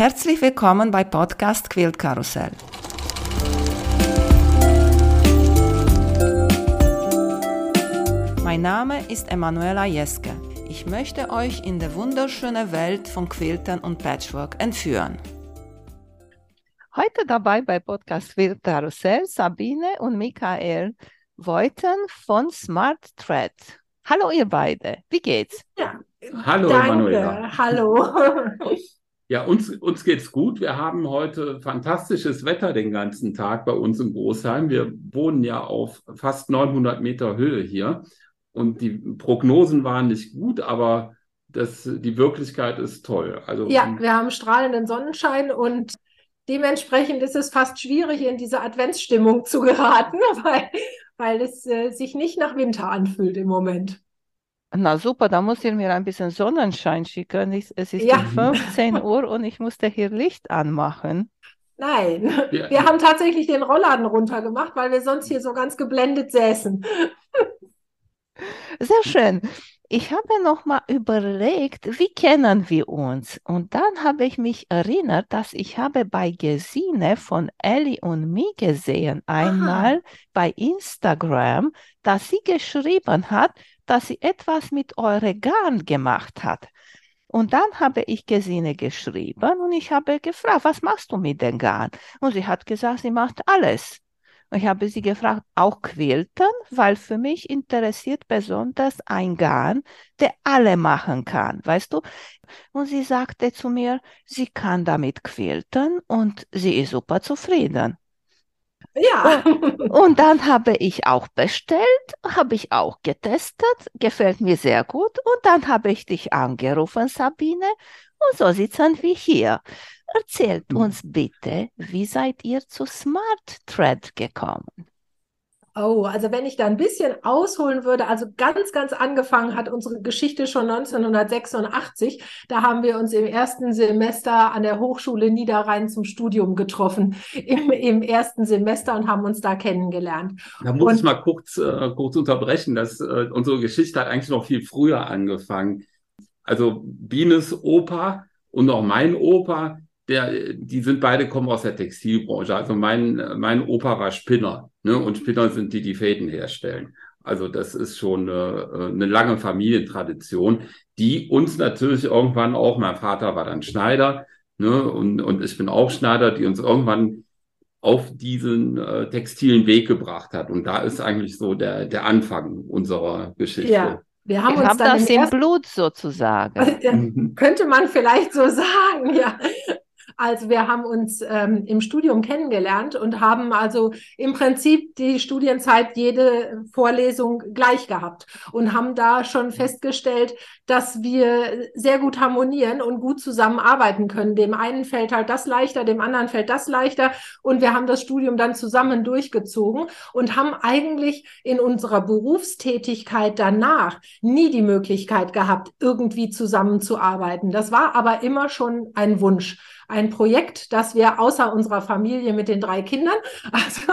Herzlich willkommen bei Podcast Quilt Karussell. Mein Name ist Emanuela Jeske. Ich möchte euch in die wunderschöne Welt von Quiltern und Patchwork entführen. Heute dabei bei Podcast Quilt Karussell Sabine und Michael Voiten von Smart Thread. Hallo ihr beide, wie geht's? Ja, Hallo danke. Emanuela. Hallo. Ja, uns, uns geht's gut. Wir haben heute fantastisches Wetter den ganzen Tag bei uns in Großheim. Wir wohnen ja auf fast 900 Meter Höhe hier und die Prognosen waren nicht gut, aber das, die Wirklichkeit ist toll. Also Ja, wir haben strahlenden Sonnenschein und dementsprechend ist es fast schwierig, in diese Adventsstimmung zu geraten, weil, weil es äh, sich nicht nach Winter anfühlt im Moment. Na super, da muss ich mir ein bisschen Sonnenschein schicken. Ich, es ist Ja. um 15 Uhr und ich musste hier Licht anmachen. Nein, Ja. wir haben tatsächlich den Rollladen runtergemacht, weil wir sonst hier so ganz geblendet säßen. Sehr schön. Ich habe noch mal überlegt, wie kennen wir uns? Und dann habe ich mich erinnert, dass ich habe bei Gesine von Ellie und mir gesehen, einmal bei Instagram, dass sie geschrieben hat, dass sie etwas mit eurem Garn gemacht hat. Und dann habe ich Gesine geschrieben und ich habe gefragt, was machst du mit dem Garn? Und sie hat gesagt, sie macht alles. Und ich habe sie gefragt, auch Quilten, weil für mich interessiert besonders ein Garn, der alle machen kann, weißt du? Und sie sagte zu mir, sie kann damit quilten und sie ist super zufrieden. Ja, Und dann habe ich auch bestellt, habe ich auch getestet, gefällt mir sehr gut. Und dann habe ich dich angerufen, Sabine, und so sitzen wir hier. Erzählt Mhm. uns bitte, wie seid ihr zu Smart Thread gekommen? Oh, also wenn ich da ein bisschen ausholen würde, also ganz, ganz angefangen hat unsere Geschichte schon 1986. Da haben wir uns im ersten Semester an der Hochschule Niederrhein zum Studium getroffen, im, im ersten Semester und haben uns da kennengelernt. Da muss Und- ich mal kurz, äh, kurz unterbrechen. dass äh, unsere Geschichte hat eigentlich noch viel früher angefangen. Also Bienes Opa und auch mein Opa, der, die sind beide kommen aus der Textilbranche. Also mein, mein Opa war Spinner, ne? Und Spinner sind die, die Fäden herstellen. Also das ist schon eine, eine lange Familientradition, die uns natürlich irgendwann auch, mein Vater war dann Schneider, ne? Und, und ich bin auch Schneider, die uns irgendwann auf diesen äh, textilen Weg gebracht hat. Und da ist eigentlich so der, der Anfang unserer Geschichte. Ja, wir haben Ich uns habe dann das im Blut sozusagen. Könnte man vielleicht so sagen, ja. Also wir haben uns ähm, im Studium kennengelernt und haben also im Prinzip die Studienzeit jede Vorlesung gleich gehabt und haben da schon festgestellt, dass wir sehr gut harmonieren und gut zusammenarbeiten können. Dem einen fällt halt das leichter, dem anderen fällt das leichter und wir haben das Studium dann zusammen durchgezogen und haben eigentlich in unserer Berufstätigkeit danach nie die Möglichkeit gehabt, irgendwie zusammenzuarbeiten. Das war aber immer schon ein Wunsch, ein Projekt, dass wir außer unserer Familie mit den drei Kindern, also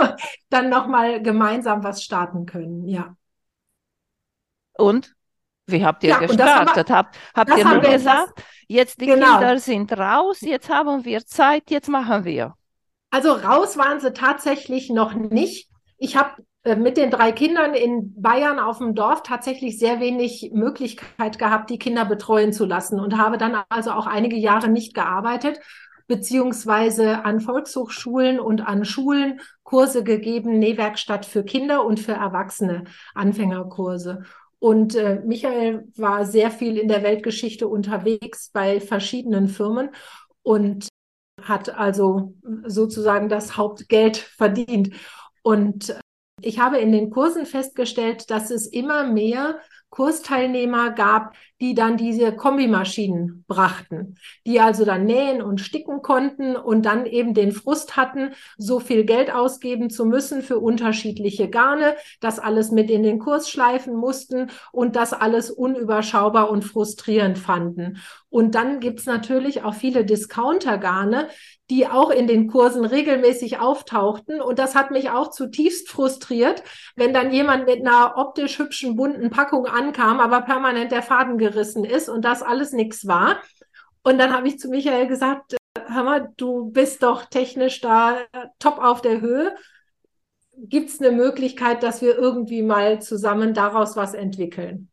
dann nochmal gemeinsam was starten können. Ja. Und wie habt ihr Ja, das wir- gestartet? Habt, habt das ihr nur gesagt, jetzt die Genau. Kinder sind raus, jetzt haben wir Zeit, jetzt machen wir. Also raus waren sie tatsächlich noch nicht. Ich habe äh, mit den drei Kindern in Bayern auf dem Dorf tatsächlich sehr wenig Möglichkeit gehabt, die Kinder betreuen zu lassen und habe dann also auch einige Jahre nicht gearbeitet, beziehungsweise an Volkshochschulen und an Schulen Kurse gegeben, Nähwerkstatt für Kinder und für Erwachsene, Anfängerkurse. Und äh, Michael war sehr viel in der Weltgeschichte unterwegs bei verschiedenen Firmen und hat also sozusagen das Hauptgeld verdient. Und ich habe in den Kursen festgestellt, dass es immer mehr Kursteilnehmer gab, die dann diese Kombimaschinen brachten, die also dann nähen und sticken konnten und dann eben den Frust hatten, so viel Geld ausgeben zu müssen für unterschiedliche Garne, das alles mit in den Kurs schleifen mussten und das alles unüberschaubar und frustrierend fanden. Und dann gibt's natürlich auch viele Discounter-Garne, die auch in den Kursen regelmäßig auftauchten. Und das hat mich auch zutiefst frustriert, wenn dann jemand mit einer optisch hübschen, bunten Packung ankam, aber permanent der Faden gerissen ist und das alles nichts war. Und dann habe ich zu Michael gesagt, hör mal, du bist doch technisch da top auf der Höhe. Gibt es eine Möglichkeit, dass wir irgendwie mal zusammen daraus was entwickeln?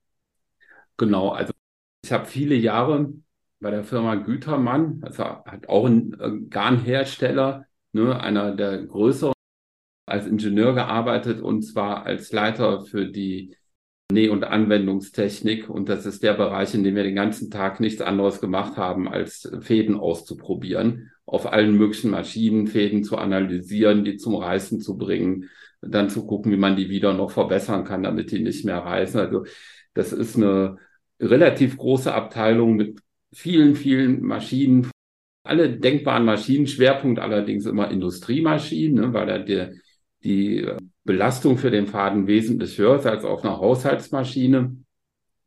Genau, also ich habe viele Jahre bei der Firma Gütermann, also hat auch ein äh, Garnhersteller, ne, einer der größeren, als Ingenieur gearbeitet und zwar als Leiter für die Näh- und Anwendungstechnik. Und das ist der Bereich, in dem wir den ganzen Tag nichts anderes gemacht haben, als Fäden auszuprobieren, auf allen möglichen Maschinen Fäden zu analysieren, die zum Reißen zu bringen, dann zu gucken, wie man die wieder noch verbessern kann, damit die nicht mehr reißen. Also das ist eine relativ große Abteilung mit vielen, vielen Maschinen, alle denkbaren Maschinen, Schwerpunkt allerdings immer Industriemaschinen, ne, weil da die, die Belastung für den Faden wesentlich höher ist als auf einer Haushaltsmaschine.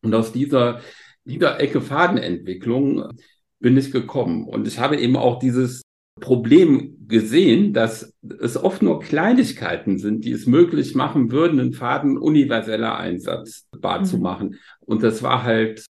Und aus dieser, dieser Ecke Fadenentwicklung bin ich gekommen. Und ich habe eben auch dieses Problem gesehen, dass es oft nur Kleinigkeiten sind, die es möglich machen würden, einen Faden universeller einsatzbar mhm. zu machen. Und das war halt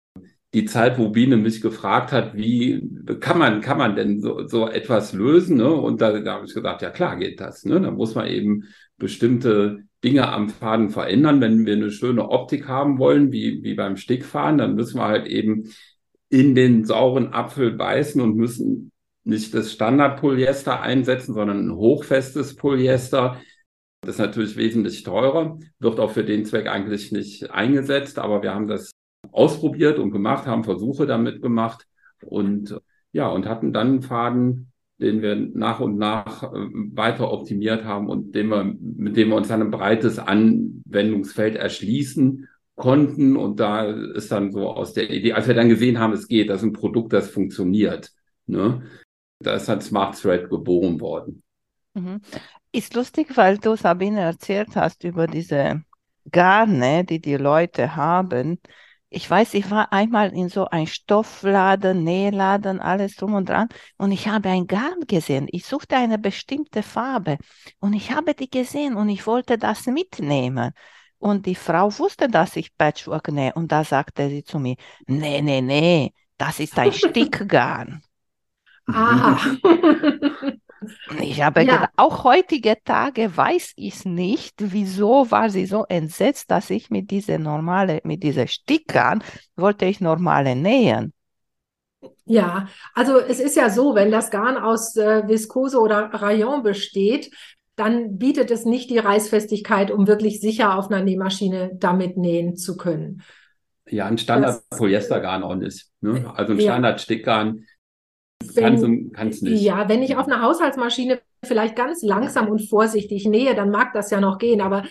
die Zeit, wo Biene mich gefragt hat, wie kann man, kann man denn so, so etwas lösen? Ne? Und da, da habe ich gesagt, ja klar geht das. Ne? Da muss man eben bestimmte Dinge am Faden verändern. Wenn wir eine schöne Optik haben wollen, wie, wie beim Stickfaden, dann müssen wir halt eben in den sauren Apfel beißen und müssen nicht das Standardpolyester einsetzen, sondern ein hochfestes Polyester. Das ist natürlich wesentlich teurer, wird auch für den Zweck eigentlich nicht eingesetzt, aber wir haben das ausprobiert und gemacht, haben Versuche damit gemacht und ja, und hatten dann einen Faden, den wir nach und nach äh, weiter optimiert haben und dem wir, mit dem wir uns dann ein breites Anwendungsfeld erschließen konnten. Und da ist dann so aus der Idee, als wir dann gesehen haben, es geht, das ist ein Produkt, das funktioniert. Ne? Da ist dann Smart Thread geboren worden. Mhm. Ist lustig, weil du Sabine erzählt hast über diese Garne, die die Leute haben. Ich weiß, ich war einmal in so ein Stoffladen, Nähladen, alles drum und dran und ich habe ein Garn gesehen. Ich suchte eine bestimmte Farbe und ich habe die gesehen und ich wollte das mitnehmen. Und die Frau wusste, dass ich Patchwork nähe und da sagte sie zu mir, nee, nee, nee, das ist ein Stickgarn. Ah. Ich habe ja. gedacht, auch heutige Tage weiß ich nicht, wieso war sie so entsetzt, dass ich mit dieser normale, mit dieser Stickern wollte ich normale nähen. Ja, also es ist ja so, wenn das Garn aus äh, Viskose oder Rayon besteht, dann bietet es nicht die Reißfestigkeit, um wirklich sicher auf einer Nähmaschine damit nähen zu können. Ja, ein Standard-Polyestergarn auch nicht. Ne? Also ein Standard-Stickgarn wenn, kann's nicht. Ja, wenn ich auf einer Haushaltsmaschine vielleicht ganz langsam und vorsichtig nähe, dann mag das ja noch gehen. Aber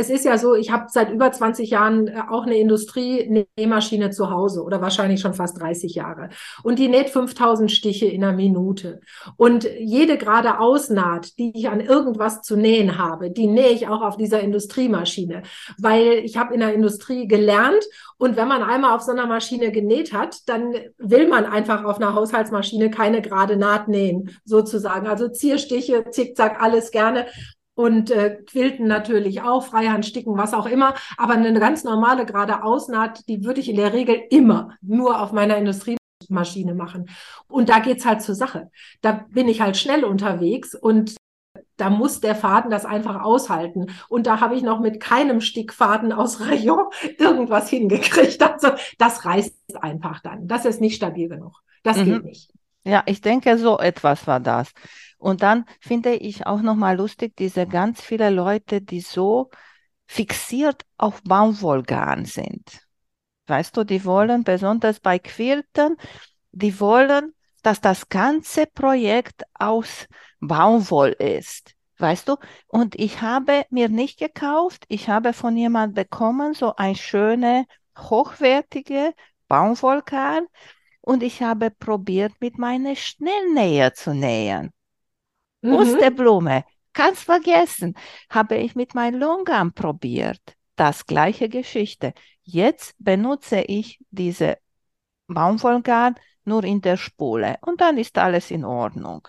es ist ja so, ich habe seit über 20 Jahren äh, auch eine Industrie-Nähmaschine zu Hause oder wahrscheinlich schon fast 30 Jahre. Und die näht 5000 Stiche in einer Minute. Und jede gerade Ausnaht, die ich an irgendwas zu nähen habe, die nähe ich auch auf dieser Industriemaschine. Weil ich habe in der Industrie gelernt und wenn man einmal auf so einer Maschine genäht hat, dann will man einfach auf einer Haushaltsmaschine keine gerade Naht nähen, sozusagen. Also Zierstiche, Zickzack, alles gerne und äh, Quilten natürlich auch, Freihand sticken, was auch immer. Aber eine ganz normale gerade Ausnaht, die würde ich in der Regel immer nur auf meiner Industriemaschine machen. Und da geht's halt zur Sache. Da bin ich halt schnell unterwegs und da muss der Faden das einfach aushalten. Und da habe ich noch mit keinem Stickfaden aus Rayon irgendwas hingekriegt. Also das reißt einfach dann. Das ist nicht stabil genug. Das mhm. geht nicht. Ja, ich denke, so etwas war das. Und dann finde ich auch nochmal lustig, diese ganz viele Leute, die so fixiert auf Baumwollgarn sind. Weißt du, die wollen, besonders bei Quilten, die wollen, dass das ganze Projekt aus Baumwoll ist. Weißt du? Und ich habe mir nicht gekauft, ich habe von jemand bekommen, so ein schöne, hochwertige Baumwollgarn und ich habe probiert, mit meiner Schnellnäher zu nähen. Mhm. Osterblume, ganz vergessen, habe ich mit meinem Longarm probiert. Das gleiche Geschichte. Jetzt benutze ich diese Baumwollgarn nur in der Spule und dann ist alles in Ordnung.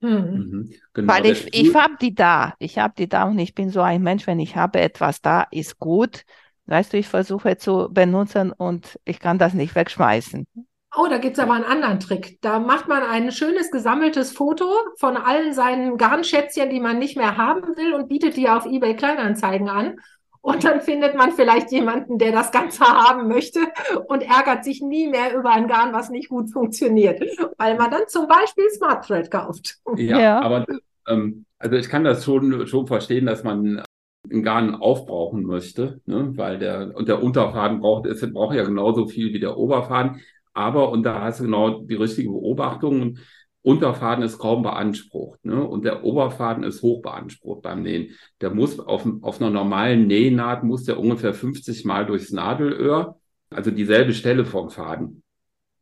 Mhm. mhm. Genau, Weil ich, ich habe die da, ich habe die da und ich bin so ein Mensch, wenn ich habe etwas da, ist gut. Weißt du, ich versuche zu benutzen und ich kann das nicht wegschmeißen. Oh, da gibt's aber einen anderen Trick. Da macht man ein schönes gesammeltes Foto von allen seinen Garnschätzchen, die man nicht mehr haben will und bietet die auf eBay Kleinanzeigen an. Und dann findet man vielleicht jemanden, der das Ganze haben möchte und ärgert sich nie mehr über ein Garn, was nicht gut funktioniert, weil man dann zum Beispiel Smart Thread kauft. Ja, Ja. aber ähm, also ich kann das schon, schon verstehen, dass man einen Garn aufbrauchen möchte, ne? weil der, und der Unterfaden braucht, es braucht ja genauso viel wie der Oberfaden. Aber, und da hast du genau die richtige Beobachtung, Unterfaden ist kaum beansprucht, ne? Und der Oberfaden ist hoch beansprucht beim Nähen. Der muss auf, auf einer normalen Nähnaht muss der ungefähr 50 Mal durchs Nadelöhr, also dieselbe Stelle vom Faden.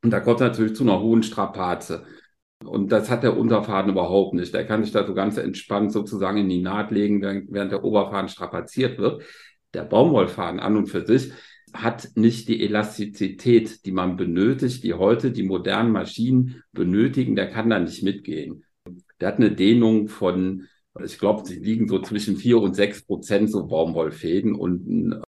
Und da kommt natürlich zu einer hohen Strapaze. Und das hat der Unterfaden überhaupt nicht. Der kann sich da so ganz entspannt sozusagen in die Naht legen, während, während der Oberfaden strapaziert wird. Der Baumwollfaden an und für sich hat nicht die Elastizität, die man benötigt, die heute die modernen Maschinen benötigen. Der kann da nicht mitgehen. Der hat eine Dehnung von, ich glaube, sie liegen so zwischen vier und sechs Prozent so Baumwollfäden und ein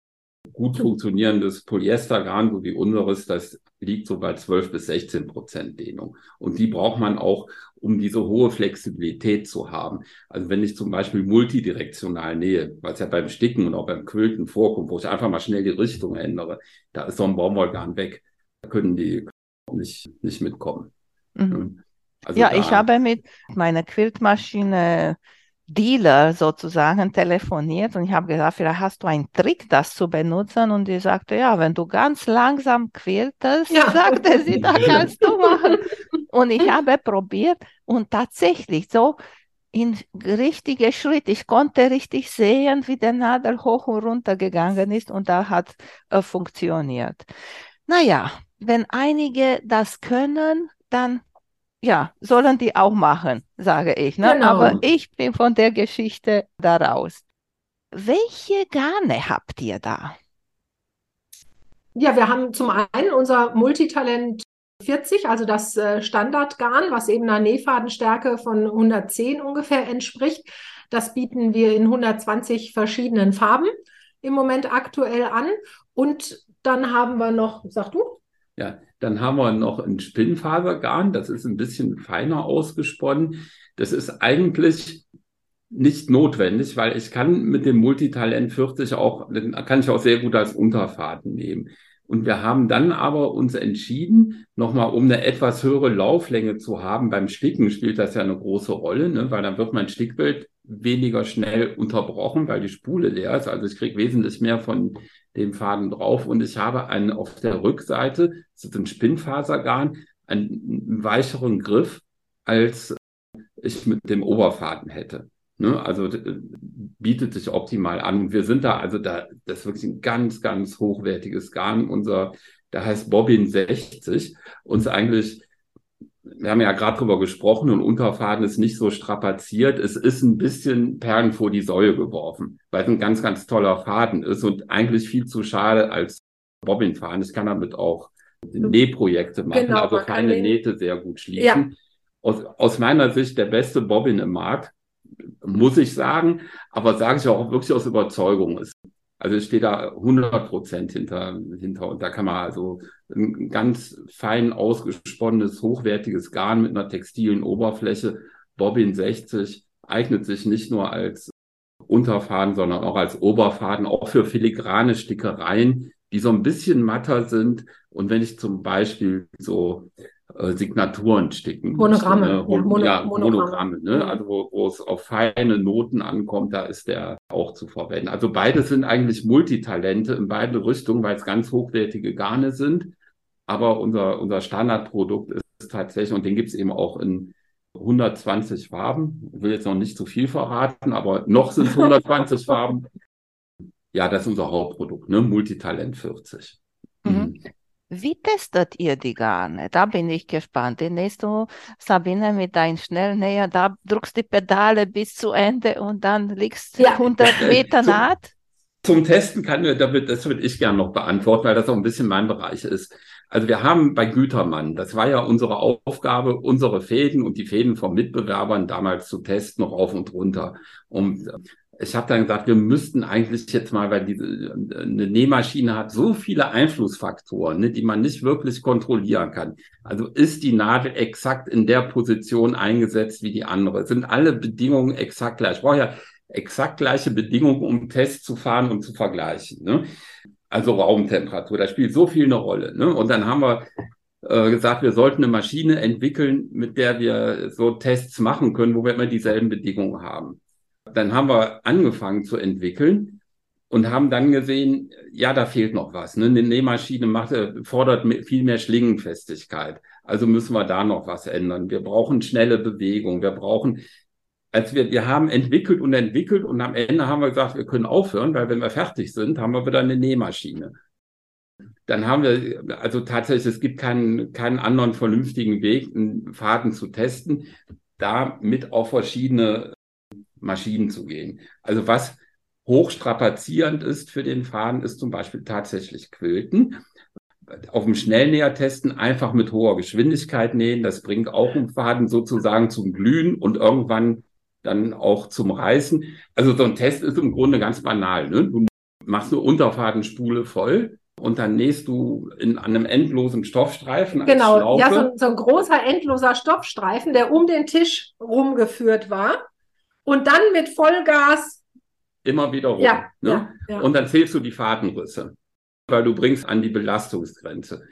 gut funktionierendes Polyestergarn, so wie unseres, das liegt so bei 12 bis 16 Prozent Dehnung. Und die braucht man auch, um diese hohe Flexibilität zu haben. Also wenn ich zum Beispiel multidirektional nähe, was ja beim Sticken und auch beim Quilten vorkommt, wo ich einfach mal schnell die Richtung ändere, da ist so ein Baumwollgarn weg. Da können die nicht, nicht mitkommen. Mhm. Also Ja, ich habe mit meiner Quiltmaschine Dealer sozusagen telefoniert und ich habe gesagt, vielleicht hast du einen Trick, das zu benutzen. Und die sagte, ja, wenn du ganz langsam quiltest, Ja. sagte sie, da kannst du machen. Und ich habe probiert und tatsächlich so in richtige Schritt. Ich konnte richtig sehen, wie der Nadel hoch und runter gegangen ist und da hat äh, funktioniert. Naja, wenn einige das können, dann ja, sollen die auch machen, sage ich. Ne? Genau. Aber ich bin von der Geschichte da raus. Welche Garne habt ihr da? Ja, wir haben zum einen unser Multitalent 40, also das äh, Standardgarn, was eben einer Nähfadenstärke von 110 ungefähr entspricht. Das bieten wir in 120 verschiedenen Farben im Moment aktuell an. Und dann haben wir noch, sag du? Ja, dann haben wir noch ein Spinnfasergarn, das ist ein bisschen feiner ausgesponnen. Das ist eigentlich nicht notwendig, weil ich kann mit dem Multitalent 40 auch, kann ich auch sehr gut als Unterfaden nehmen. Und wir haben dann aber uns entschieden, nochmal um eine etwas höhere Lauflänge zu haben. Beim Sticken spielt das ja eine große Rolle, ne? weil dann wird mein Stickbild weniger schnell unterbrochen, weil die Spule leer ist. Also ich kriege wesentlich mehr von dem Faden drauf. Und ich habe einen auf der Rückseite, das ist ein Spinnfasergarn, einen weicheren Griff, als ich mit dem Oberfaden hätte. Ne? Also bietet sich optimal an. Wir sind da, also da, das ist wirklich ein ganz, ganz hochwertiges Garn. Unser, der heißt Bobbin 60. Uns eigentlich, wir haben ja gerade drüber gesprochen und Unterfaden ist nicht so strapaziert. Es ist ein bisschen Perlen vor die Säule geworfen, weil es ein ganz, ganz toller Faden ist und eigentlich viel zu schade als Bobbinfaden. Ich kann damit auch Nähprojekte machen, Genau, also feine den- Nähte sehr gut schließen. Ja. Aus, aus meiner Sicht der beste Bobbin im Markt, muss ich sagen, aber sage ich auch wirklich aus Überzeugung. Es- Also ich stehe da 100 Prozent hinter, hinter und da kann man also ein ganz fein ausgesponnenes, hochwertiges Garn mit einer textilen Oberfläche, Bobbin 60, eignet sich nicht nur als Unterfaden, sondern auch als Oberfaden, auch für filigrane Stickereien, die so ein bisschen matter sind. Und wenn ich zum Beispiel so äh, Signaturen sticken Monogramme, ne? ja, Hol- Mono- ja, Monogramme. Ne? Mhm. Also wo, wo es auf feine Noten ankommt, da ist der auch zu verwenden. Also beide sind eigentlich Multitalente in beide Richtungen, weil es ganz hochwertige Garne sind. Aber unser, unser Standardprodukt ist tatsächlich, und den gibt es eben auch in 120 Farben. Ich will jetzt noch nicht zu viel verraten, aber noch sind es 120 Farben. Ja, das ist unser Hauptprodukt, ne? Multitalent 40. Mhm. Wie testet ihr die Garne? Da bin ich gespannt. Den nächst du, Sabine, mit deinem Schnellnäher, da drückst die Pedale bis zu Ende und dann liegst Ja. 100 Meter. Naht. Zum Testen kann wir, damit, das würde ich gerne noch beantworten, weil das auch ein bisschen mein Bereich ist. Also wir haben bei Gütermann, das war ja unsere Aufgabe, unsere Fäden und die Fäden von Mitbewerbern damals zu testen, noch auf und runter. Und ich habe dann gesagt, wir müssten eigentlich jetzt mal, weil diese eine Nähmaschine hat so viele Einflussfaktoren, ne, die man nicht wirklich kontrollieren kann. Also ist die Nadel exakt in der Position eingesetzt wie die andere? Sind alle Bedingungen exakt gleich? Ich brauche ja exakt gleiche Bedingungen, um Tests zu fahren und zu vergleichen. Ne? Also Raumtemperatur, da spielt so viel eine Rolle. Ne? Und dann haben wir äh, gesagt, wir sollten eine Maschine entwickeln, mit der wir so Tests machen können, wo wir immer dieselben Bedingungen haben. Dann haben wir angefangen zu entwickeln und haben dann gesehen, ja, da fehlt noch was. Ne? Eine Nähmaschine macht, äh, fordert viel mehr Schlingenfestigkeit. Also müssen wir da noch was ändern. Wir brauchen schnelle Bewegung. Wir brauchen, als wir, wir haben entwickelt und entwickelt und am Ende haben wir gesagt, wir können aufhören, weil wenn wir fertig sind, haben wir wieder eine Nähmaschine. Dann haben wir, also tatsächlich, es gibt keinen, keinen anderen vernünftigen Weg, einen Faden zu testen, da mit auf verschiedene Maschinen zu gehen. Also was hochstrapazierend ist für den Faden, ist zum Beispiel tatsächlich Quilten. Auf dem Schnellnäher testen, einfach mit hoher Geschwindigkeit nähen. Das bringt auch einen Faden sozusagen zum Glühen und irgendwann dann auch zum Reißen. Also so ein Test ist im Grunde ganz banal. Ne? Du machst eine Unterfadenspule voll und dann nähst du in einem endlosen Stoffstreifen. Genau, ja, so, so, ein großer endloser Stoffstreifen, der um den Tisch rumgeführt war und dann mit Vollgas. Immer wieder rum. Ja, ne? ja, ja. Und dann zählst du die Fadenrisse, weil du bringst an die Belastungsgrenze.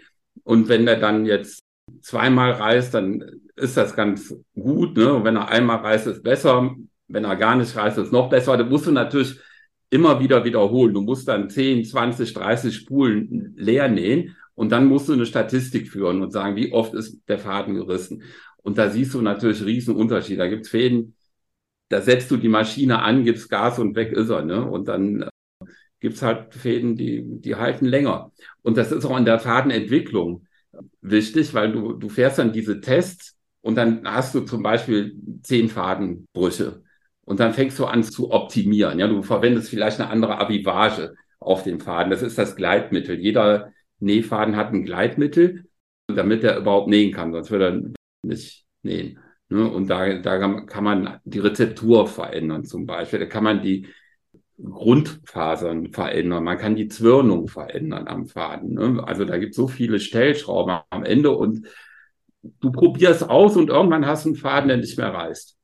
Und wenn der dann jetzt zweimal reißt, dann ist das ganz gut. Ne? Und wenn er einmal reißt, ist besser. Wenn er gar nicht reißt, ist noch besser. Da musst du natürlich immer wieder wiederholen. Du musst dann 10, 20, 30 Spulen leer nähen und dann musst du eine Statistik führen und sagen, wie oft ist der Faden gerissen. Und da siehst du natürlich riesen Unterschied. Da gibt es Fäden, da setzt du die Maschine an, gibst Gas und weg ist er. Ne? Und dann äh, gibt's halt Fäden, die, die halten länger. Und das ist auch in der Fadenentwicklung wichtig, weil du, du fährst dann diese Tests und dann hast du zum Beispiel zehn Fadenbrüche. Und dann fängst du an zu optimieren. Ja, du verwendest vielleicht eine andere Avivage auf dem Faden. Das ist das Gleitmittel. Jeder Nähfaden hat ein Gleitmittel, damit er überhaupt nähen kann, sonst würde er nicht nähen. Ne? Und da, da kann man die Rezeptur verändern zum Beispiel. Da kann man die Grundfasern verändern. Man kann die Zwirnung verändern am Faden. Ne? Also da gibt es so viele Stellschrauben am Ende und du probierst aus und irgendwann hast du einen Faden, der nicht mehr reißt.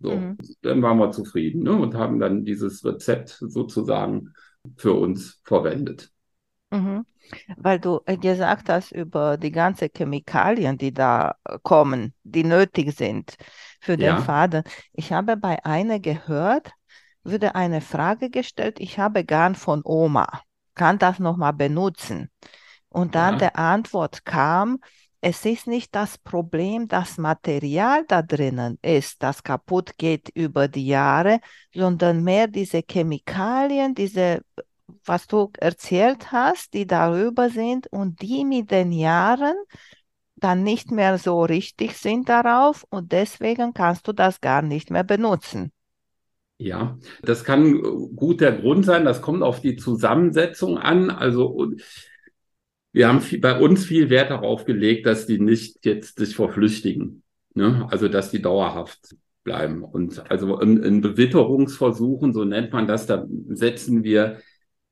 So, mhm. dann waren wir zufrieden ne? und haben dann dieses Rezept sozusagen für uns verwendet. Mhm. Weil du äh, gesagt hast über die ganzen Chemikalien, die da äh, kommen, die nötig sind für den ja. Faden. Ich habe bei einer gehört, wurde eine Frage gestellt, ich habe Garn von Oma, kann das nochmal benutzen? Und dann ja. der Antwort kam, es ist nicht das Problem, das Material da drinnen ist, das kaputt geht über die Jahre, sondern mehr diese Chemikalien, diese was du erzählt hast, die darüber sind und die mit den Jahren dann nicht mehr so richtig sind darauf und deswegen kannst du das gar nicht mehr benutzen. Ja, das kann gut der Grund sein. Das kommt auf die Zusammensetzung an. Also wir haben viel, bei uns viel Wert darauf gelegt, dass die nicht jetzt sich verflüchtigen. Ne? Also dass die dauerhaft bleiben. Und also in, in Bewitterungsversuchen, so nennt man das, da setzen wir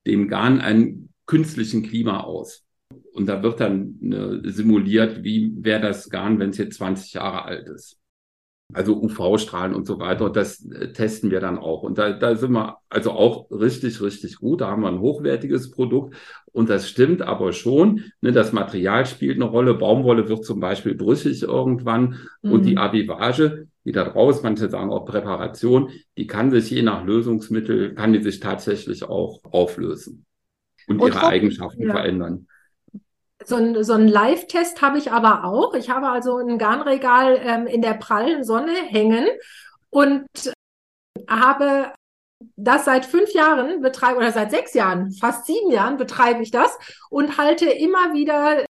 dem Garn einen künstlichen Klima aus. Und da wird dann äh, simuliert, wie wäre das Garn, wenn es jetzt 20 Jahre alt ist. Also UV-Strahlen und so weiter. Und das äh, testen wir dann auch. Und da, da sind wir also auch richtig, richtig gut. Da haben wir ein hochwertiges Produkt. Und das stimmt aber schon. Ne, das Material spielt eine Rolle. Baumwolle wird zum Beispiel brüchig irgendwann. Mhm. Und die mhm. Avivage, die da draus, manche sagen auch Präparation, die kann sich je nach Lösungsmittel, kann die sich tatsächlich auch auflösen und, und ihre Eigenschaften ja. verändern. So ein, so ein Live-Test habe ich aber auch. Ich habe also ein Garnregal ähm, in der prallen Sonne hängen und habe das seit fünf Jahren betreibe oder seit sechs Jahren, fast sieben Jahren betreibe ich das und halte immer wieder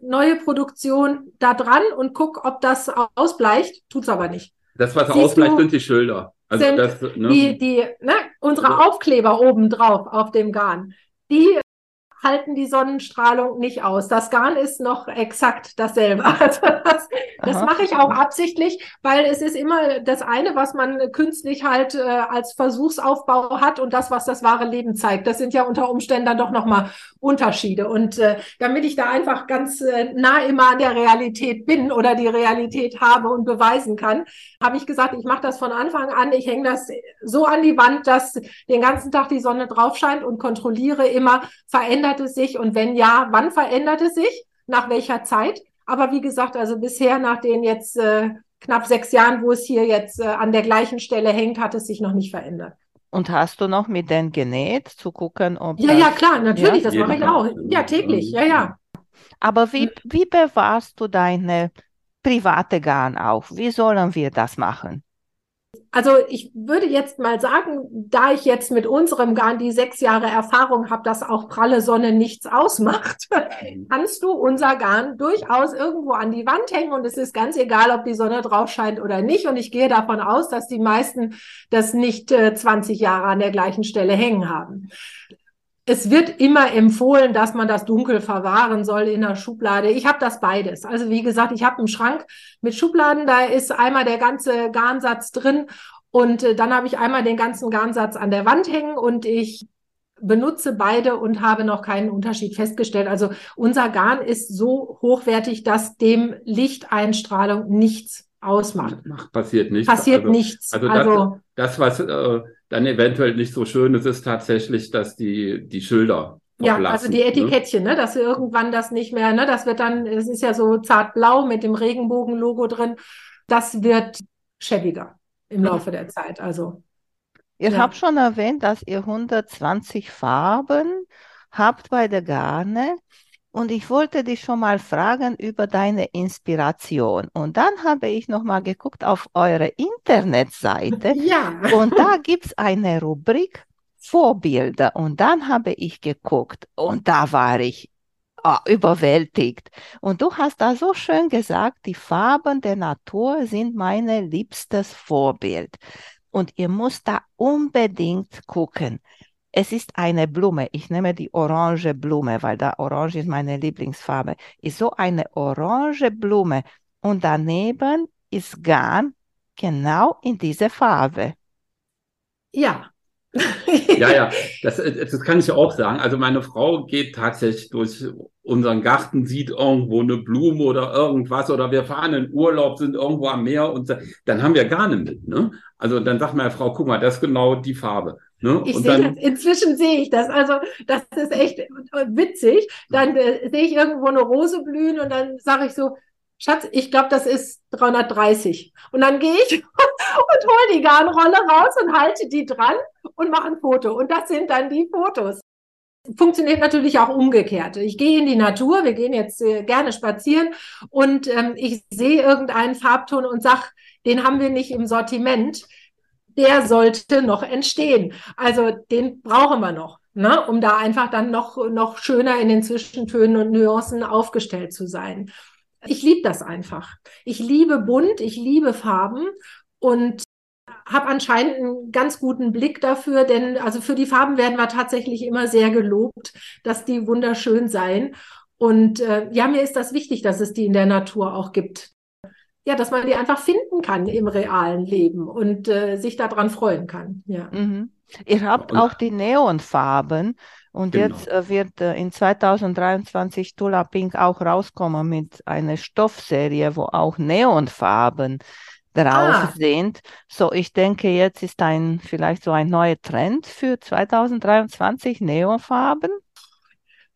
neue Produktion da dran und gucke, ob das ausbleicht. Tut es aber nicht. Das, was Siehst ausgleicht, sind die Schilder. Also sind das, ne? die, die, ne, unsere Aufkleber oben drauf auf dem Garn. Die halten die Sonnenstrahlung nicht aus. Das Garn ist noch exakt dasselbe. Also das, das mache ich auch absichtlich, weil es ist immer das eine, was man künstlich halt äh, als Versuchsaufbau hat und das, was das wahre Leben zeigt. Das sind ja unter Umständen dann doch nochmal Unterschiede. Und äh, damit ich da einfach ganz äh, nah immer an der Realität bin oder die Realität habe und beweisen kann, habe ich gesagt, ich mache das von Anfang an. Ich hänge das so an die Wand, dass den ganzen Tag die Sonne drauf scheint und kontrolliere immer, verändert es sich und wenn ja, wann verändert es sich, nach welcher Zeit. Aber wie gesagt, also bisher nach den jetzt äh, knapp sechs Jahren, wo es hier jetzt äh, an der gleichen Stelle hängt, hat es sich noch nicht verändert. Und hast du noch mit denen genäht, zu gucken, ob. Ja, das, ja, klar, natürlich, ja? das mache ich auch. Ja, täglich, ja, ja. Aber wie, wie bewahrst du deine private Garn auf? Wie sollen wir das machen? Also ich würde jetzt mal sagen, da ich jetzt mit unserem Garn die sechs Jahre Erfahrung habe, dass auch pralle Sonne nichts ausmacht, kannst du unser Garn durchaus irgendwo an die Wand hängen und es ist ganz egal, ob die Sonne drauf scheint oder nicht. Und ich gehe davon aus, dass die meisten das nicht äh, 20 Jahre an der gleichen Stelle hängen haben es wird immer empfohlen, dass man das dunkel verwahren soll in der Schublade. Ich habe das beides. Also wie gesagt, ich habe einen Schrank mit Schubladen, da ist einmal der ganze Garnsatz drin und äh, dann habe ich einmal den ganzen Garnsatz an der Wand hängen und ich benutze beide und habe noch keinen Unterschied festgestellt. Also unser Garn ist so hochwertig, dass dem Lichteinstrahlung nichts ausmacht. Macht, passiert nichts. Passiert also, nichts. Also, also das, was äh, dann eventuell nicht so schön ist, ist tatsächlich, dass die, die Schilder ja, also die Etikettchen, ne? ne, dass irgendwann das nicht mehr, ne, das wird dann, es ist ja so zartblau mit dem Regenbogen-Logo drin, das wird schäbiger im Laufe der Zeit. Also Ihr Ja. habt schon erwähnt, dass ihr 120 Farben habt bei der Garne. Und ich wollte dich schon mal fragen über deine Inspiration. Und dann habe ich noch mal geguckt auf eure Internetseite. ja. Und da gibt es eine Rubrik Vorbilder. Und dann habe ich geguckt und da war ich ah, überwältigt. Und du hast da so schön gesagt, die Farben der Natur sind mein liebstes Vorbild. Und ihr müsst da unbedingt gucken. Es ist eine Blume. Ich nehme die orange Blume, weil da orange ist meine Lieblingsfarbe. Ist so eine orange Blume. Und daneben ist Garn genau in dieser Farbe. Ja. Ja, ja, das, das kann ich auch sagen. Also meine Frau geht tatsächlich durch unseren Garten, sieht irgendwo eine Blume oder irgendwas oder wir fahren in Urlaub, sind irgendwo am Meer und dann haben wir Garne mit. Ne? Also dann sagt meine Frau, guck mal, das ist genau die Farbe. Ne? Ich sehe das, inzwischen sehe ich das. Also, das ist echt witzig. Dann äh, sehe ich irgendwo eine Rose blühen und dann sage ich so, Schatz, ich glaube, das ist 330. Und dann gehe ich und hole die Garnrolle raus und halte die dran und mache ein Foto. Und das sind dann die Fotos. Funktioniert natürlich auch umgekehrt. Ich gehe in die Natur, wir gehen jetzt äh, gerne spazieren und ähm, ich sehe irgendeinen Farbton und sag, den haben wir nicht im Sortiment. Der sollte noch entstehen. Also den brauchen wir noch, ne? um da einfach dann noch, noch schöner in den Zwischentönen und Nuancen aufgestellt zu sein. Ich liebe das einfach. Ich liebe bunt, ich liebe Farben und habe anscheinend einen ganz guten Blick dafür, denn also für die Farben werden wir tatsächlich immer sehr gelobt, dass die wunderschön seien. Und äh, ja, mir ist das wichtig, dass es die in der Natur auch gibt. Ja, dass man die einfach finden kann im realen Leben und äh, sich daran freuen kann. Ja. Mhm. Ihr habt Und- auch die Neonfarben und Genau. jetzt äh, wird äh, in 2023 Tula Pink auch rauskommen mit einer Stoffserie, wo auch Neonfarben drauf Ah. sind. So, ich denke, jetzt ist ein vielleicht so ein neuer Trend für 2023 Neonfarben.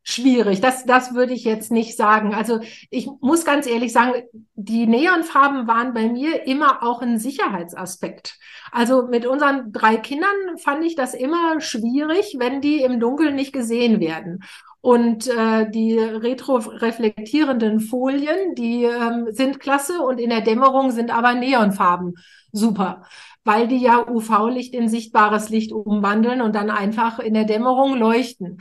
Schwierig, das, das würde ich jetzt nicht sagen. Also ich muss ganz ehrlich sagen, die Neonfarben waren bei mir immer auch ein Sicherheitsaspekt. Also mit unseren drei Kindern fand ich das immer schwierig, wenn die im Dunkeln nicht gesehen werden. Und äh, die retroreflektierenden Folien, die ähm, sind klasse und in der Dämmerung sind aber Neonfarben super, weil die ja UV-Licht in sichtbares Licht umwandeln und dann einfach in der Dämmerung leuchten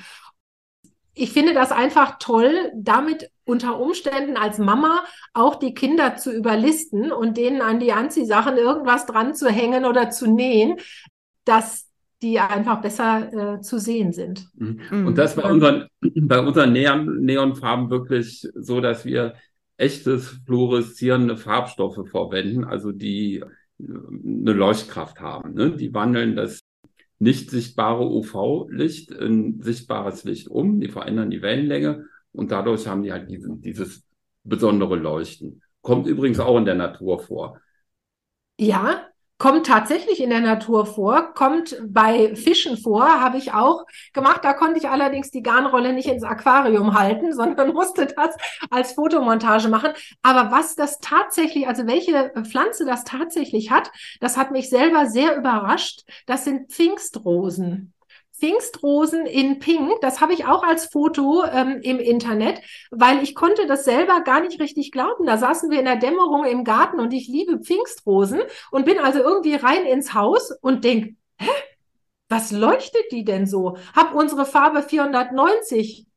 ich finde das einfach toll, damit unter Umständen als Mama auch die Kinder zu überlisten und denen an die Anziehsachen irgendwas dran zu hängen oder zu nähen, dass die einfach besser äh, zu sehen sind. Mhm. Und das bei unseren, bei unseren Neon, Neonfarben wirklich so, dass wir echtes fluoreszierende Farbstoffe verwenden, also die äh, eine Leuchtkraft haben. Ne? Die wandeln das nicht sichtbare UV-Licht in sichtbares Licht um, die verändern die Wellenlänge und dadurch haben die halt diese, dieses besondere Leuchten. Kommt übrigens auch in der Natur vor. Ja, kommt tatsächlich in der Natur vor, kommt bei Fischen vor, habe ich auch gemacht. Da konnte ich allerdings die Garnrolle nicht ins Aquarium halten, sondern musste das als Fotomontage machen. Aber was das tatsächlich, also welche Pflanze das tatsächlich hat, das hat mich selber sehr überrascht. Das sind Pfingstrosen. Pfingstrosen in Pink. Das habe ich auch als Foto ähm, im Internet, weil ich konnte das selber gar nicht richtig glauben. Da saßen wir in der Dämmerung im Garten und ich liebe Pfingstrosen und bin also irgendwie rein ins Haus und denk, hä? Was leuchtet die denn so? Hab unsere Farbe 490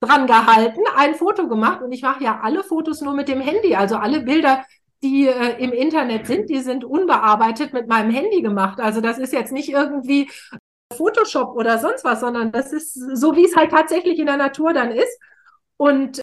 dran gehalten, ein Foto gemacht und ich mache ja alle Fotos nur mit dem Handy, also alle Bilder, die äh, im Internet sind, die sind unbearbeitet mit meinem Handy gemacht. Also das ist jetzt nicht irgendwie Photoshop oder sonst was, sondern das ist so, wie es halt tatsächlich in der Natur dann ist. Und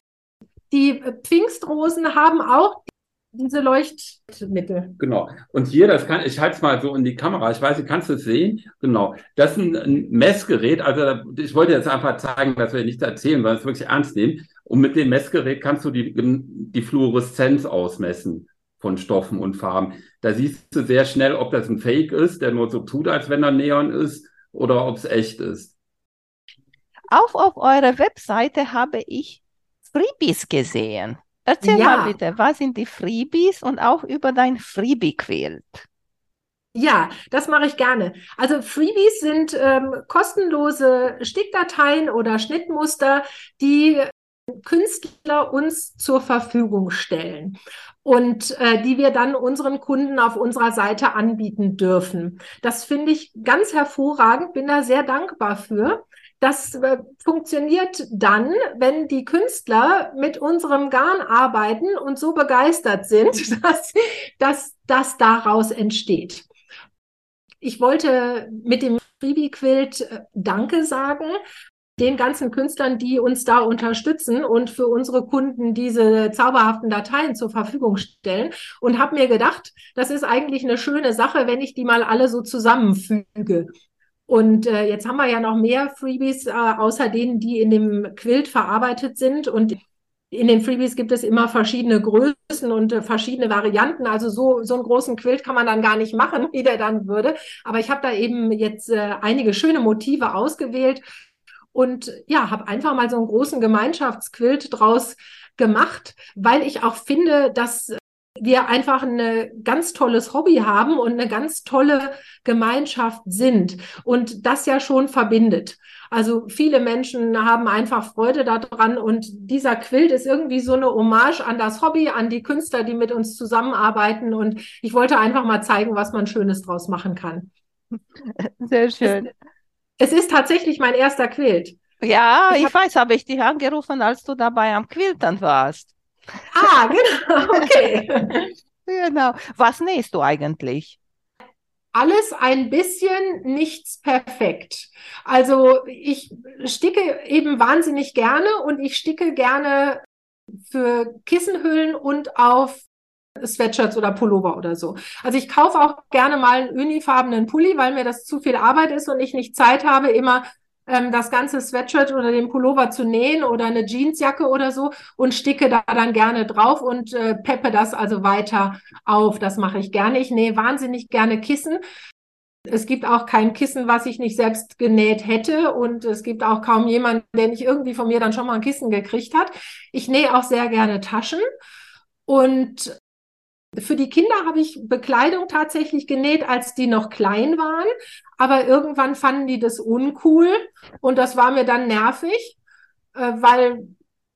die Pfingstrosen haben auch diese Leuchtmittel. Genau. Und hier, das kann, ich halte es mal so in die Kamera, ich weiß nicht, kannst du es sehen? Genau. Das ist ein, ein, Messgerät, also ich wollte jetzt einfach zeigen, dass wir nichts erzählen, sondern es wirklich ernst nehmen. Und mit dem Messgerät kannst du die, die Fluoreszenz ausmessen von Stoffen und Farben. Da siehst du sehr schnell, ob das ein Fake ist, der nur so tut, als wenn er Neon ist, oder ob es echt ist. Auch auf eurer Webseite habe ich Freebies gesehen. Erzähl ja. mal bitte, was sind die Freebies und auch über dein Freebie-Quilt? Ja, das mache ich gerne. Also Freebies sind ähm, kostenlose Stickdateien oder Schnittmuster, die Künstler uns zur Verfügung stellen und äh, die wir dann unseren Kunden auf unserer Seite anbieten dürfen. Das finde ich ganz hervorragend, bin da sehr dankbar für. Das äh, funktioniert dann, wenn die Künstler mit unserem Garn arbeiten und so begeistert sind, dass, dass das daraus entsteht. Ich wollte mit dem Freebie Quilt äh, Danke sagen, den ganzen Künstlern, die uns da unterstützen und für unsere Kunden diese zauberhaften Dateien zur Verfügung stellen und habe mir gedacht, das ist eigentlich eine schöne Sache, wenn ich die mal alle so zusammenfüge. Und äh, jetzt haben wir ja noch mehr Freebies, äh, außer denen, die in dem Quilt verarbeitet sind. Und in den Freebies gibt es immer verschiedene Größen und äh, verschiedene Varianten. Also so, so einen großen Quilt kann man dann gar nicht machen, wie der dann würde. Aber ich habe da eben jetzt äh, einige schöne Motive ausgewählt und ja, habe einfach mal so einen großen Gemeinschaftsquilt draus gemacht, weil ich auch finde, dass wir einfach ein ganz tolles Hobby haben und eine ganz tolle Gemeinschaft sind und das ja schon verbindet. Also viele Menschen haben einfach Freude daran und dieser Quilt ist irgendwie so eine Hommage an das Hobby, an die Künstler, die mit uns zusammenarbeiten und ich wollte einfach mal zeigen, was man Schönes draus machen kann. Sehr schön. Es ist tatsächlich mein erster Quilt. Ja, ich, ich weiß, habe ich dich angerufen, als du dabei am Quiltern warst. Ah, genau, okay. genau. Was nähst du eigentlich? Alles ein bisschen, nichts perfekt. Also ich sticke eben wahnsinnig gerne und ich sticke gerne für Kissenhüllen und auf Sweatshirts oder Pullover oder so. Also ich kaufe auch gerne mal einen unifarbenen Pulli, weil mir das zu viel Arbeit ist und ich nicht Zeit habe, immer ähm, das ganze Sweatshirt oder den Pullover zu nähen oder eine Jeansjacke oder so und sticke da dann gerne drauf und äh, peppe das also weiter auf. Das mache ich gerne. Ich nähe wahnsinnig gerne Kissen. Es gibt auch kein Kissen, was ich nicht selbst genäht hätte. Und es gibt auch kaum jemanden, der nicht irgendwie von mir dann schon mal ein Kissen gekriegt hat. Ich nähe auch sehr gerne Taschen. Und für die Kinder habe ich Bekleidung tatsächlich genäht, als die noch klein waren. Aber irgendwann fanden die das uncool und das war mir dann nervig, äh, weil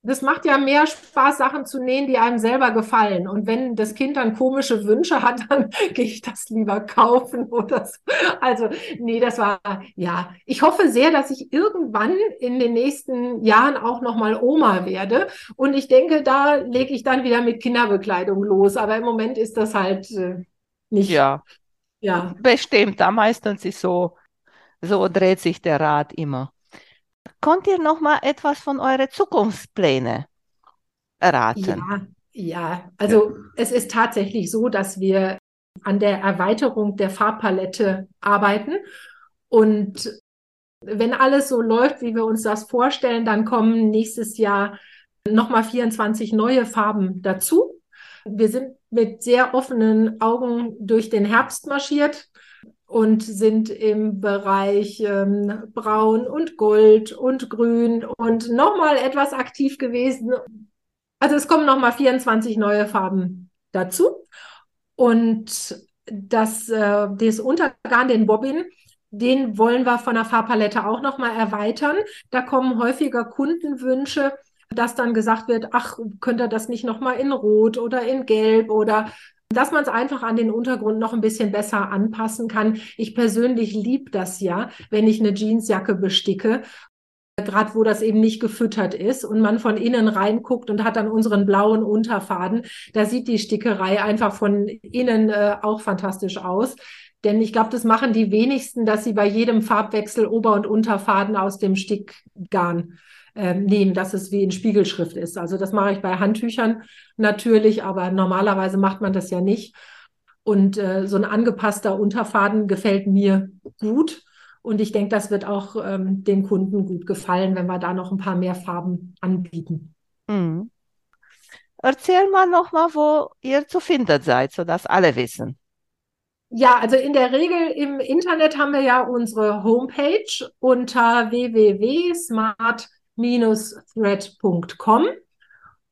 das macht ja mehr Spaß, Sachen zu nähen, die einem selber gefallen. Und wenn das Kind dann komische Wünsche hat, dann gehe ich das lieber kaufen oder so. Also, nee, das war, ja. Ich hoffe sehr, dass ich irgendwann in den nächsten Jahren auch nochmal Oma werde. Und ich denke, da lege ich dann wieder mit Kinderbekleidung los. Aber im Moment ist das halt äh, nicht. Ja. Ja. Bestimmt, da meistens ist so So dreht sich der Rad immer. Konnt ihr noch mal etwas von euren Zukunftspläne erraten? Ja, ja. Also ja. es ist tatsächlich so, dass wir an der Erweiterung der Farbpalette arbeiten und wenn alles so läuft, wie wir uns das vorstellen, dann kommen nächstes Jahr nochmal 24 neue Farben dazu. Wir sind mit sehr offenen Augen durch den Herbst marschiert und sind im Bereich ähm, Braun und Gold und Grün und nochmal etwas aktiv gewesen. Also es kommen nochmal 24 neue Farben dazu. Und das, äh, das Untergarn, den Bobbin, den wollen wir von der Farbpalette auch nochmal erweitern. Da kommen häufiger Kundenwünsche, dass dann gesagt wird, ach, könnte das nicht nochmal in Rot oder in Gelb oder dass man es einfach an den Untergrund noch ein bisschen besser anpassen kann. Ich persönlich liebe das ja, wenn ich eine Jeansjacke besticke gerade wo das eben nicht gefüttert ist und man von innen reinguckt und hat dann unseren blauen Unterfaden, da sieht die Stickerei einfach von innen äh, auch fantastisch aus. Denn ich glaube, das machen die wenigsten, dass sie bei jedem Farbwechsel Ober- und Unterfaden aus dem Stickgarn äh, nehmen, dass es wie in Spiegelschrift ist. Also das mache ich bei Handtüchern natürlich, aber normalerweise macht man das ja nicht. Und äh, so ein angepasster Unterfaden gefällt mir gut. Und ich denke, das wird auch ähm, den Kunden gut gefallen, wenn wir da noch ein paar mehr Farben anbieten. Mhm. Erzähl mal nochmal, wo ihr zu finden seid, sodass alle wissen. Ja, also in der Regel im Internet haben wir ja unsere Homepage unter www.smart-thread.com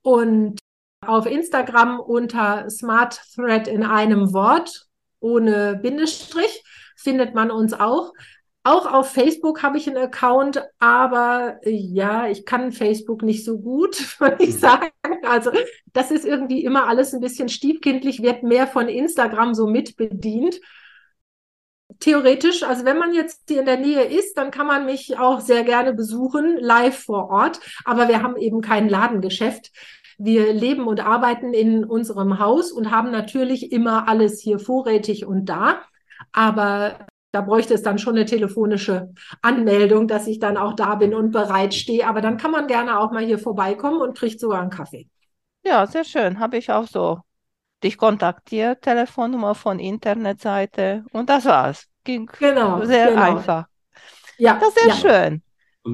und auf Instagram unter smartthread in einem Wort ohne Bindestrich findet man uns auch. Auch auf Facebook habe ich einen Account, aber äh, ja, ich kann Facebook nicht so gut, würde ich mhm. sagen. Also das ist irgendwie immer alles ein bisschen stiefkindlich, wird mehr von Instagram so mitbedient. Theoretisch, also wenn man jetzt hier in der Nähe ist, dann kann man mich auch sehr gerne besuchen, live vor Ort. Aber wir haben eben kein Ladengeschäft. Wir leben und arbeiten in unserem Haus und haben natürlich immer alles hier vorrätig und da. Aber da bräuchte es dann schon eine telefonische Anmeldung, dass ich dann auch da bin und bereit stehe. Aber dann kann man gerne auch mal hier vorbeikommen und kriegt sogar einen Kaffee. Ja, sehr schön. Habe ich auch so dich kontaktiert, Telefonnummer von Internetseite und das war's. Ging genau, sehr genau. einfach. Ja, das ist sehr ja. schön.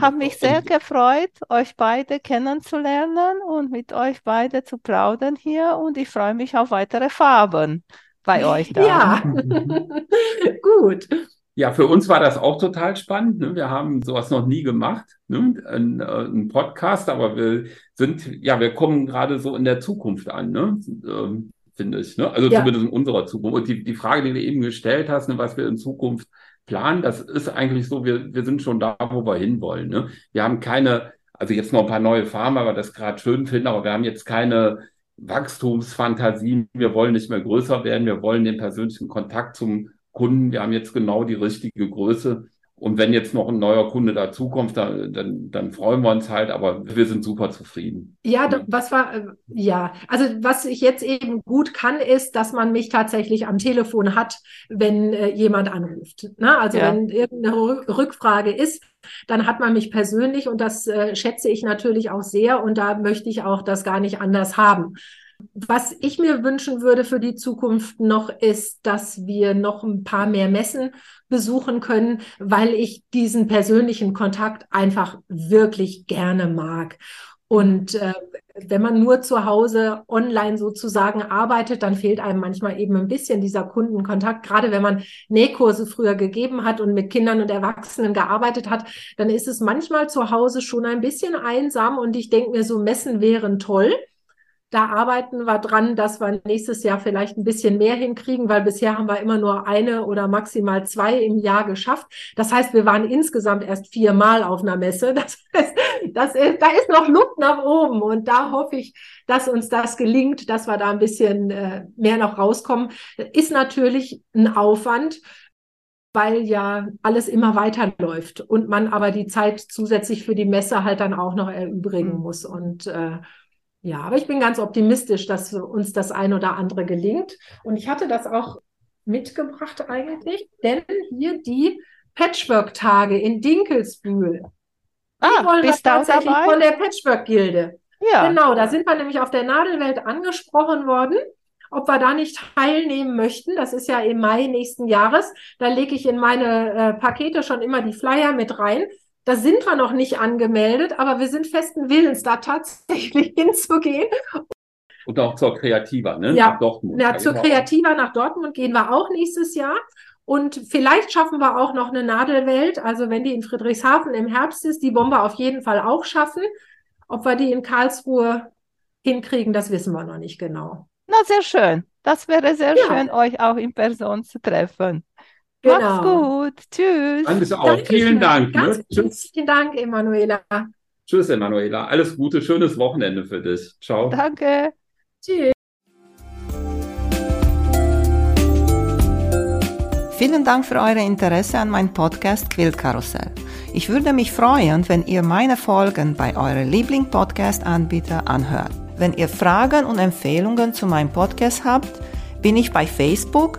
Habe mich sehr gefreut, euch beide kennenzulernen und mit euch beide zu plaudern hier und ich freue mich auf weitere Farben bei euch da. Ja, gut. Ja, für uns war das auch total spannend. Ne? Wir haben sowas noch nie gemacht, ne? ein, äh, ein, Podcast, aber wir sind, ja, wir kommen gerade so in der Zukunft an, ne? Finde ich. Ne? Also ja. zumindest in unserer Zukunft. Und die, die Frage, die du eben gestellt hast, ne, was wir in Zukunft planen, das ist eigentlich so, wir, wir sind schon da, wo wir hinwollen. Ne? Wir haben keine, also jetzt noch ein paar neue Farmen, aber das gerade schön finden, aber wir haben jetzt keine Wachstumsfantasien. Wir wollen nicht mehr größer werden. Wir wollen den persönlichen Kontakt zum Kunden. Wir haben jetzt genau die richtige Größe. Und wenn jetzt noch ein neuer Kunde dazukommt, dann, dann, dann freuen wir uns halt, aber wir sind super zufrieden. Ja, was war, äh, ja, also was ich jetzt eben gut kann, ist, dass man mich tatsächlich am Telefon hat, wenn äh, jemand anruft. Na, also ja. wenn irgendeine Rückfrage ist, dann hat man mich persönlich und das äh, schätze ich natürlich auch sehr und da möchte ich auch das gar nicht anders haben. Was ich mir wünschen würde für die Zukunft noch, ist, dass wir noch ein paar mehr Messen besuchen können, weil ich diesen persönlichen Kontakt einfach wirklich gerne mag. Und äh, wenn man nur zu Hause online sozusagen arbeitet, dann fehlt einem manchmal eben ein bisschen dieser Kundenkontakt. Gerade wenn man Nähkurse früher gegeben hat und mit Kindern und Erwachsenen gearbeitet hat, dann ist es manchmal zu Hause schon ein bisschen einsam. Und ich denke mir, so Messen wären toll. Da arbeiten wir dran, dass wir nächstes Jahr vielleicht ein bisschen mehr hinkriegen, weil bisher haben wir immer nur eine oder maximal zwei im Jahr geschafft. Das heißt, wir waren insgesamt erst viermal auf einer Messe. Das heißt, das ist, da ist noch Luft nach oben und da hoffe ich, dass uns das gelingt, dass wir da ein bisschen äh, mehr noch rauskommen. Ist natürlich ein Aufwand weil ja alles immer weiterläuft und man aber die Zeit zusätzlich für die Messe halt dann auch noch erübrigen mhm. muss. Und äh, ja, aber ich bin ganz optimistisch, dass uns das ein oder andere gelingt. Und ich hatte das auch mitgebracht eigentlich, denn hier die Patchwork-Tage in Dinkelsbühl. Ah, Die wollen bist du tatsächlich dabei? von der Patchwork-Gilde. Ja. Genau, da sind wir nämlich auf der Nadelwelt angesprochen worden, ob wir da nicht teilnehmen möchten. Das ist ja im Mai nächsten Jahres. Da lege ich in meine äh, Pakete schon immer die Flyer mit rein. Da sind wir noch nicht angemeldet, aber wir sind festen Willens, da tatsächlich hinzugehen. Und auch zur Kreativer, ne? Ja. Nach Dortmund. Ja, zur. Kreativer nach Dortmund gehen wir auch nächstes Jahr. Und vielleicht schaffen wir auch noch eine Nadelwelt. Also wenn die in Friedrichshafen im Herbst ist, die wollen wir auf jeden Fall auch schaffen. Ob wir die in Karlsruhe hinkriegen, das wissen wir noch nicht genau. Na, sehr schön. Das wäre sehr Ja. schön, euch auch in Person zu treffen. Genau. Macht's gut. Tschüss. Danke auch. Dankeschön. Vielen Dank. Ganz Ne? Tschüss. herzlichen Dank, Emanuela. Tschüss, Emanuela. Alles Gute, schönes Wochenende für dich. Ciao. Danke. Tschüss. Vielen Dank für euer Interesse an meinem Podcast Quiltkarussell. Ich würde mich freuen, wenn ihr meine Folgen bei eurem Liebling-Podcast-Anbieter anhört. Wenn ihr Fragen und Empfehlungen zu meinem Podcast habt, bin ich bei Facebook